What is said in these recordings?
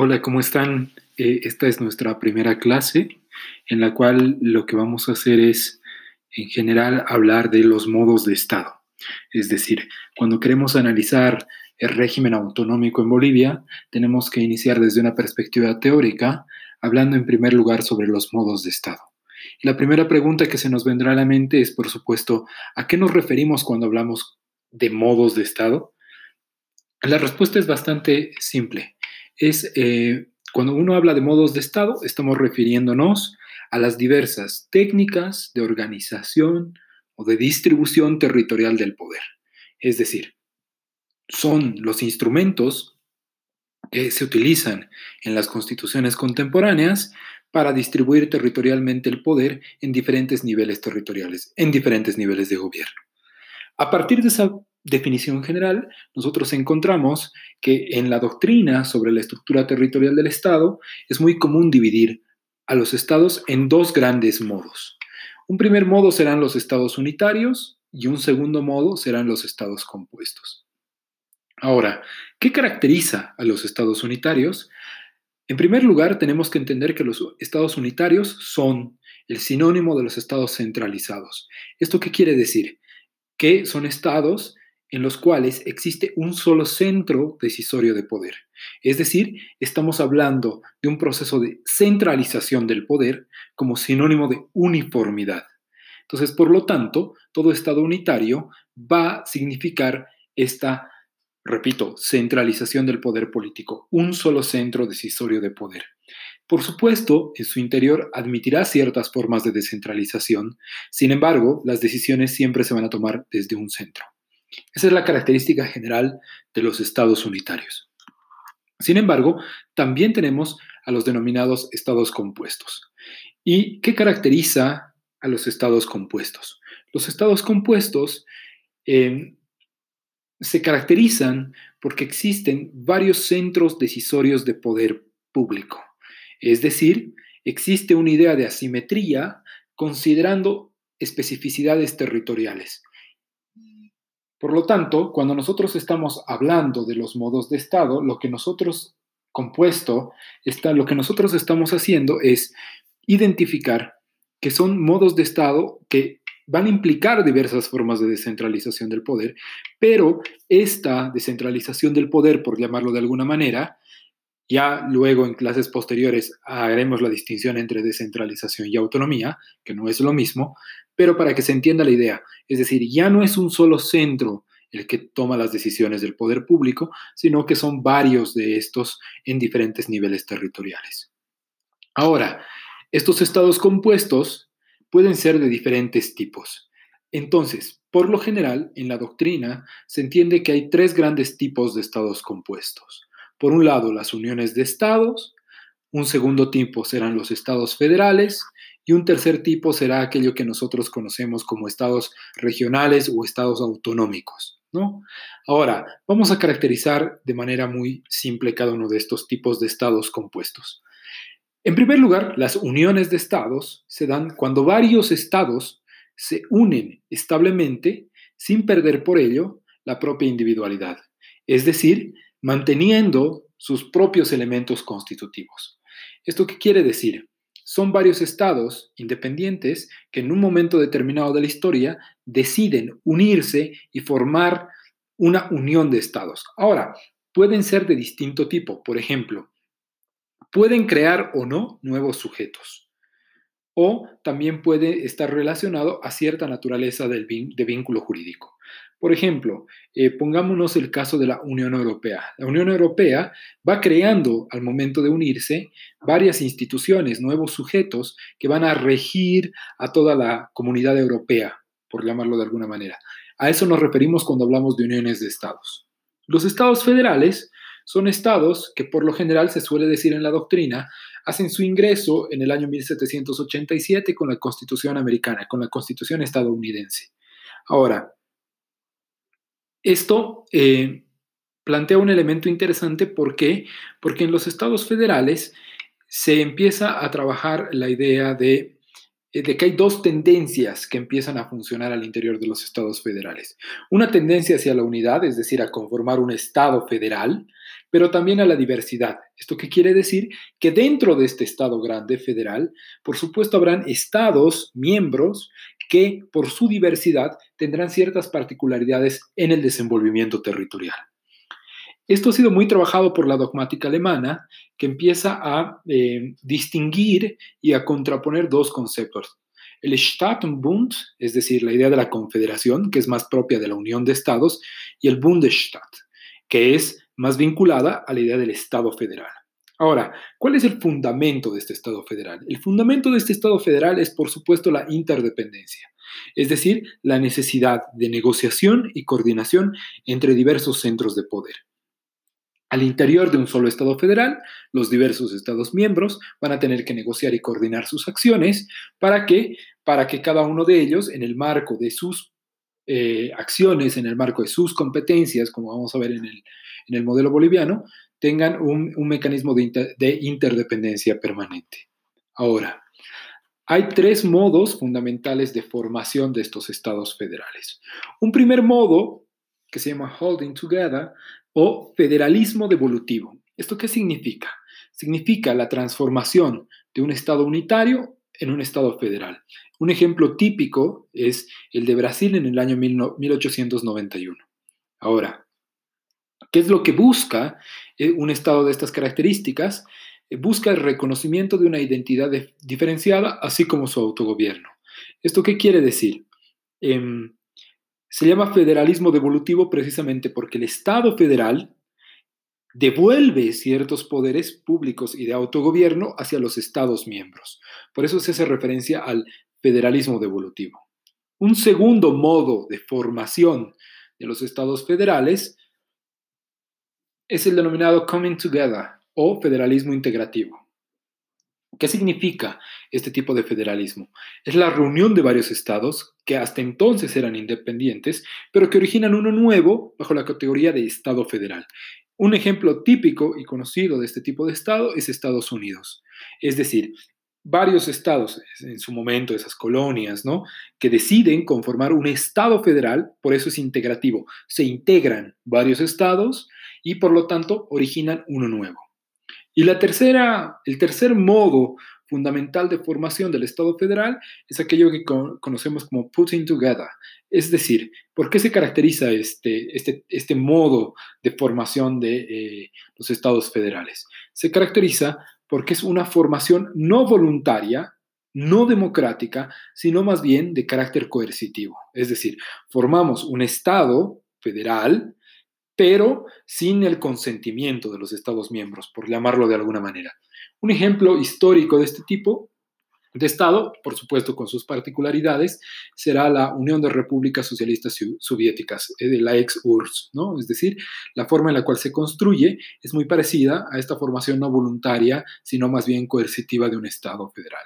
Hola, ¿cómo están? Eh, esta es nuestra primera clase en la cual lo que vamos a hacer es, en general, hablar de los modos de Estado. Es decir, cuando queremos analizar el régimen autonómico en Bolivia, tenemos que iniciar desde una perspectiva teórica, hablando en primer lugar sobre los modos de Estado. La primera pregunta que se nos vendrá a la mente es, por supuesto, ¿a qué nos referimos cuando hablamos de modos de Estado? La respuesta es bastante simple. Es eh, cuando uno habla de modos de Estado, estamos refiriéndonos a las diversas técnicas de organización o de distribución territorial del poder. Es decir, son los instrumentos que se utilizan en las constituciones contemporáneas para distribuir territorialmente el poder en diferentes niveles territoriales, en diferentes niveles de gobierno. A partir de esa definición general, nosotros encontramos que en la doctrina sobre la estructura territorial del Estado es muy común dividir a los estados en dos grandes modos. Un primer modo serán los estados unitarios y un segundo modo serán los estados compuestos. Ahora, ¿qué caracteriza a los estados unitarios? En primer lugar, tenemos que entender que los estados unitarios son el sinónimo de los estados centralizados. ¿Esto qué quiere decir? Que son estados en los cuales existe un solo centro decisorio de poder. Es decir, estamos hablando de un proceso de centralización del poder como sinónimo de uniformidad. Entonces, por lo tanto, todo Estado unitario va a significar esta, repito, centralización del poder político, un solo centro decisorio de poder. Por supuesto, en su interior admitirá ciertas formas de descentralización, sin embargo, las decisiones siempre se van a tomar desde un centro. Esa es la característica general de los estados unitarios. Sin embargo, también tenemos a los denominados estados compuestos. ¿Y qué caracteriza a los estados compuestos? Los estados compuestos em, se caracterizan porque existen varios centros decisorios de poder público. Es decir, existe una idea de asimetría considerando especificidades territoriales. Por lo tanto, cuando nosotros estamos hablando de los modos de Estado, lo que nosotros compuesto, está, lo que nosotros estamos haciendo es identificar que son modos de Estado que van a implicar diversas formas de descentralización del poder, pero esta descentralización del poder, por llamarlo de alguna manera, ya luego en clases posteriores haremos la distinción entre descentralización y autonomía, que no es lo mismo, pero para que se entienda la idea, es decir, ya no es un solo centro el que toma las decisiones del poder público, sino que son varios de estos en diferentes niveles territoriales. Ahora, estos estados compuestos pueden ser de diferentes tipos. Entonces, por lo general, en la doctrina se entiende que hay tres grandes tipos de estados compuestos. Por un lado, las uniones de estados, un segundo tipo serán los estados federales y un tercer tipo será aquello que nosotros conocemos como estados regionales o estados autonómicos. ¿no? Ahora, vamos a caracterizar de manera muy simple cada uno de estos tipos de estados compuestos. En primer lugar, las uniones de estados se dan cuando varios estados se unen establemente sin perder por ello la propia individualidad, es decir, manteniendo sus propios elementos constitutivos. ¿Esto qué quiere decir? Son varios estados independientes que en un momento determinado de la historia deciden unirse y formar una unión de estados. Ahora, pueden ser de distinto tipo. Por ejemplo, pueden crear o no nuevos sujetos. O también puede estar relacionado a cierta naturaleza de vínculo jurídico. Por ejemplo, eh, pongámonos el caso de la Unión Europea. La Unión Europea va creando al momento de unirse varias instituciones, nuevos sujetos que van a regir a toda la comunidad europea, por llamarlo de alguna manera. A eso nos referimos cuando hablamos de uniones de estados. Los estados federales son estados que por lo general se suele decir en la doctrina, hacen su ingreso en el año 1787 con la Constitución americana, con la Constitución estadounidense. Ahora, esto eh, plantea un elemento interesante, ¿por qué? Porque en los estados federales se empieza a trabajar la idea de, eh, de, que hay dos tendencias que empiezan a funcionar al interior de los estados federales. Una tendencia hacia la unidad, es decir, a conformar un estado federal, pero también a la diversidad. ¿Esto qué quiere decir? Que dentro de este Estado grande federal, por supuesto, habrán estados, miembros, que por su diversidad tendrán ciertas particularidades en el desenvolvimiento territorial. Esto ha sido muy trabajado por la dogmática alemana, que empieza a eh, distinguir y a contraponer dos conceptos. El Staatenbund, es decir, la idea de la confederación, que es más propia de la unión de estados, y el Bundesstaat, que es más vinculada a la idea del Estado federal. Ahora, ¿cuál es el fundamento de este Estado federal? El fundamento de este Estado federal es, por supuesto, la interdependencia, es decir, la necesidad de negociación y coordinación entre diversos centros de poder. Al interior de un solo Estado federal, los diversos Estados miembros van a tener que negociar y coordinar sus acciones para que, para que cada uno de ellos, en el marco de sus eh, acciones, en el marco de sus competencias, como vamos a ver en el, en el modelo boliviano, tengan un, mecanismo de, de interdependencia permanente. Ahora, hay tres modos fundamentales de formación de estos estados federales. Un primer modo, que se llama Holding Together, o federalismo devolutivo. ¿Esto qué significa? Significa la transformación de un Estado unitario en un Estado federal. Un ejemplo típico es el de Brasil en el año 1891. Ahora, ¿qué es lo que busca eh, un Estado de estas características? Eh, busca el reconocimiento de una identidad diferenciada, así como su autogobierno. ¿Esto qué quiere decir? Em, se llama federalismo devolutivo precisamente porque el Estado federal devuelve ciertos poderes públicos y de autogobierno hacia los Estados miembros. Por eso se hace referencia al federalismo devolutivo. Un segundo modo de formación de los estados federales es el denominado Coming Together o federalismo integrativo. ¿Qué significa este tipo de federalismo? Es la reunión de varios estados que hasta entonces eran independientes, pero que originan uno nuevo bajo la categoría de Estado federal. Un ejemplo típico y conocido de este tipo de Estado es Estados Unidos. Es decir, varios estados, en su momento esas colonias, ¿no? Que deciden conformar un Estado federal, por eso es integrativo. Se integran varios estados y por lo tanto originan uno nuevo. Y la tercera, el tercer modo fundamental de formación del Estado federal es aquello que conocemos como putting together. Es decir, ¿por qué se caracteriza este, este, este modo de formación de eh, los Estados federales? Se caracteriza porque es una formación no voluntaria, no democrática, sino más bien de carácter coercitivo. Es decir, formamos un Estado federal pero sin el consentimiento de los Estados miembros, por llamarlo de alguna manera. Un ejemplo histórico de este tipo de Estado, por supuesto con sus particularidades, será la Unión de Repúblicas Socialistas Soviéticas, eh, de la ex-URSS, ¿no? Es decir, la forma en la cual se construye es muy parecida a esta formación no voluntaria, sino más bien coercitiva de un Estado federal.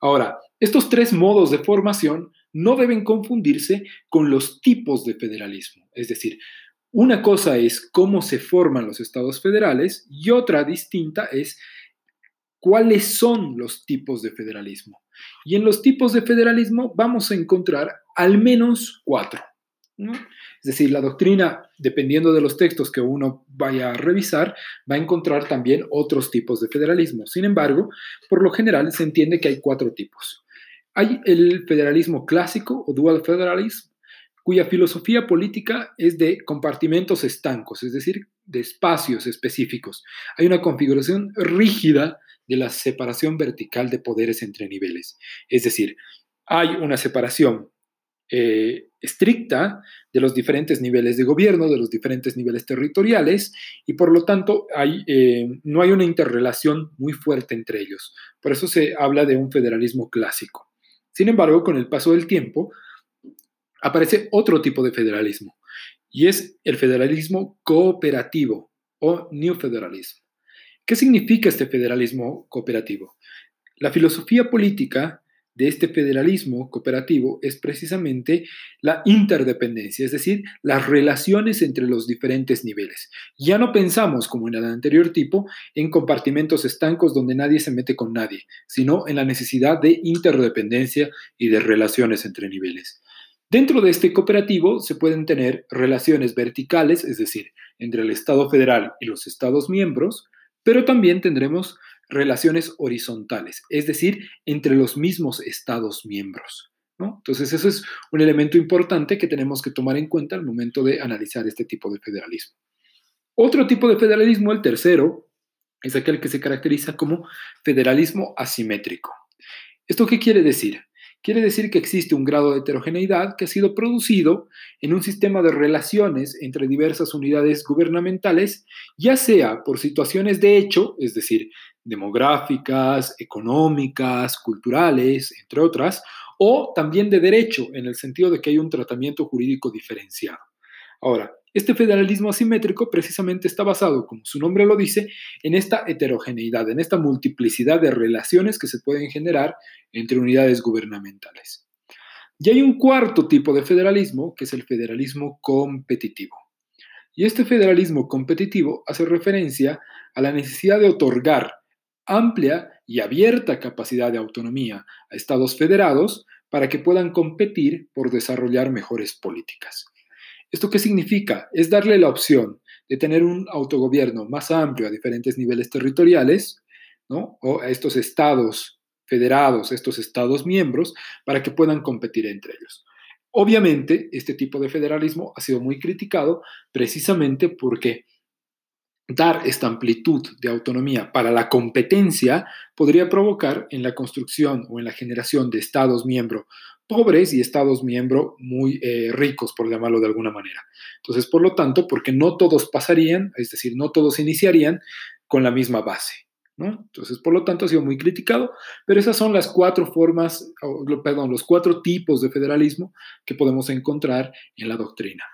Ahora, estos tres modos de formación no deben confundirse con los tipos de federalismo, es decir, una cosa es cómo se forman los estados federales y otra distinta es cuáles son los tipos de federalismo. Y en los tipos de federalismo vamos a encontrar al menos cuatro. Es decir, la doctrina, dependiendo de los textos que uno vaya a revisar, va a encontrar también otros tipos de federalismo. Sin embargo, por lo general se entiende que hay cuatro tipos. Hay el federalismo clásico o dual federalism, cuya filosofía política es de compartimentos estancos, es decir, de espacios específicos. Hay una configuración rígida de la separación vertical de poderes entre niveles. Es decir, hay una separación eh, estricta de los diferentes niveles de gobierno, de los diferentes niveles territoriales, y por lo tanto hay, eh, no hay una interrelación muy fuerte entre ellos. Por eso se habla de un federalismo clásico. Sin embargo, con el paso del tiempo, aparece otro tipo de federalismo y es el federalismo cooperativo o New Federalism. ¿Qué significa este federalismo cooperativo? La filosofía política de este federalismo cooperativo es precisamente la interdependencia, es decir, las relaciones entre los diferentes niveles. Ya no pensamos, como en el anterior tipo, en compartimentos estancos donde nadie se mete con nadie, sino en la necesidad de interdependencia y de relaciones entre niveles. Dentro de este cooperativo se pueden tener relaciones verticales, es decir, entre el Estado federal y los Estados miembros, pero también tendremos relaciones horizontales, es decir, entre los mismos Estados miembros. Entonces, eso es un elemento importante que tenemos que tomar en cuenta al momento de analizar este tipo de federalismo. Otro tipo de federalismo, el tercero, es aquel que se caracteriza como federalismo asimétrico. ¿Esto qué quiere decir? Quiere decir que existe un grado de heterogeneidad que ha sido producido en un sistema de relaciones entre diversas unidades gubernamentales, ya sea por situaciones de hecho, es decir, demográficas, económicas, culturales, entre otras, o también de derecho, en el sentido de que hay un tratamiento jurídico diferenciado. Ahora, este federalismo asimétrico precisamente está basado, como su nombre lo dice, en esta heterogeneidad, en esta multiplicidad de relaciones que se pueden generar entre unidades gubernamentales. Y hay un cuarto tipo de federalismo, que es el federalismo competitivo. Y este federalismo competitivo hace referencia a la necesidad de otorgar amplia y abierta capacidad de autonomía a estados federados para que puedan competir por desarrollar mejores políticas. ¿Esto qué significa? Es darle la opción de tener un autogobierno más amplio a diferentes niveles territoriales, ¿no? O a estos estados federados, estos estados miembros, para que puedan competir entre ellos. Obviamente, este tipo de federalismo ha sido muy criticado precisamente porque dar esta amplitud de autonomía para la competencia podría provocar en la construcción o en la generación de estados miembros pobres y estados miembros muy eh, ricos, por llamarlo de alguna manera. Entonces, por lo tanto, porque no todos pasarían, es decir, no todos iniciarían con la misma base. Entonces, por lo tanto, ha sido muy criticado, pero esas son las cuatro formas, perdón, los cuatro tipos de federalismo que podemos encontrar en la doctrina.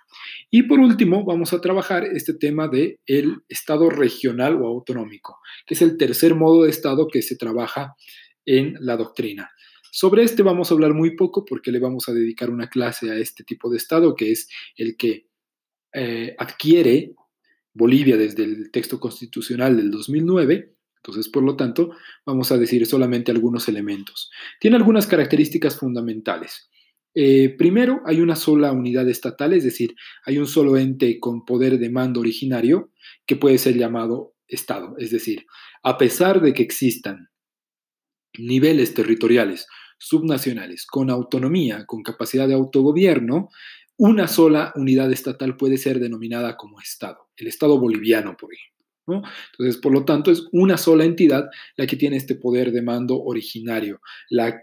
Y por último, vamos a trabajar este tema de el Estado regional o autonómico, que es el tercer modo de Estado que se trabaja en la doctrina. Sobre este vamos a hablar muy poco porque le vamos a dedicar una clase a este tipo de Estado, que es el que eh, adquiere Bolivia desde el texto constitucional del 2009. Entonces, por lo tanto, vamos a decir solamente algunos elementos. Tiene algunas características fundamentales. Eh, primero, hay una sola unidad estatal, es decir, hay un solo ente con poder de mando originario que puede ser llamado Estado. Es decir, a pesar de que existan niveles territoriales subnacionales con autonomía, con capacidad de autogobierno, una sola unidad estatal puede ser denominada como Estado, el Estado boliviano, por ejemplo. Entonces, por lo tanto, es una sola entidad la que tiene este poder de mando originario, la,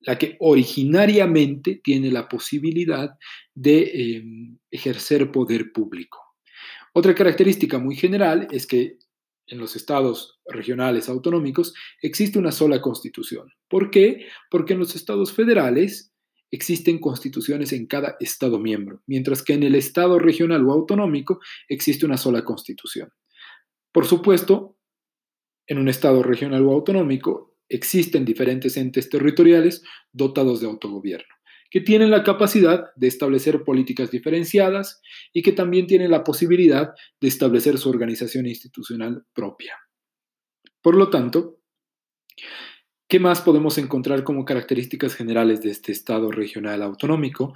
la que originariamente tiene la posibilidad de em, ejercer poder público. Otra característica muy general es que en los estados regionales autonómicos existe una sola constitución. ¿Por qué? Porque en los estados federales existen constituciones en cada estado miembro, mientras que en el estado regional o autonómico existe una sola constitución. Por supuesto, en un estado regional o autonómico existen diferentes entes territoriales dotados de autogobierno que tienen la capacidad de establecer políticas diferenciadas y que también tienen la posibilidad de establecer su organización institucional propia. Por lo tanto, ¿qué más podemos encontrar como características generales de este Estado regional autonómico?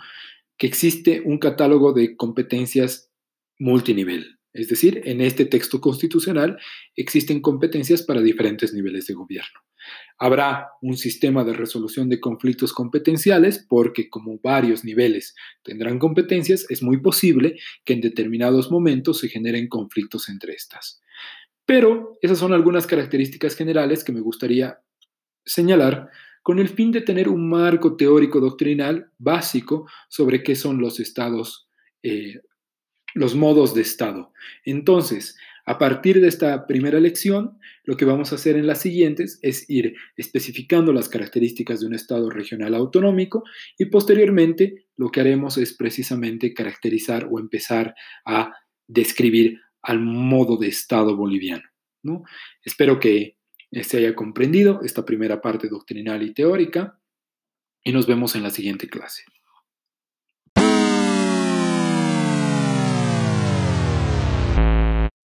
Que existe un catálogo de competencias multinivel. Es decir, en este texto constitucional existen competencias para diferentes niveles de gobierno. Habrá un sistema de resolución de conflictos competenciales porque como varios niveles tendrán competencias, es muy posible que en determinados momentos se generen conflictos entre estas. Pero esas son algunas características generales que me gustaría señalar con el fin de tener un marco teórico doctrinal básico sobre qué son los estados, eh, los modos de estado. Entonces, a partir de esta primera lección, lo que vamos a hacer en las siguientes es ir especificando las características de un Estado regional autonómico y posteriormente lo que haremos es precisamente caracterizar o empezar a describir al modo de Estado boliviano. ¿no? Espero que se haya comprendido esta primera parte doctrinal y teórica y nos vemos en la siguiente clase.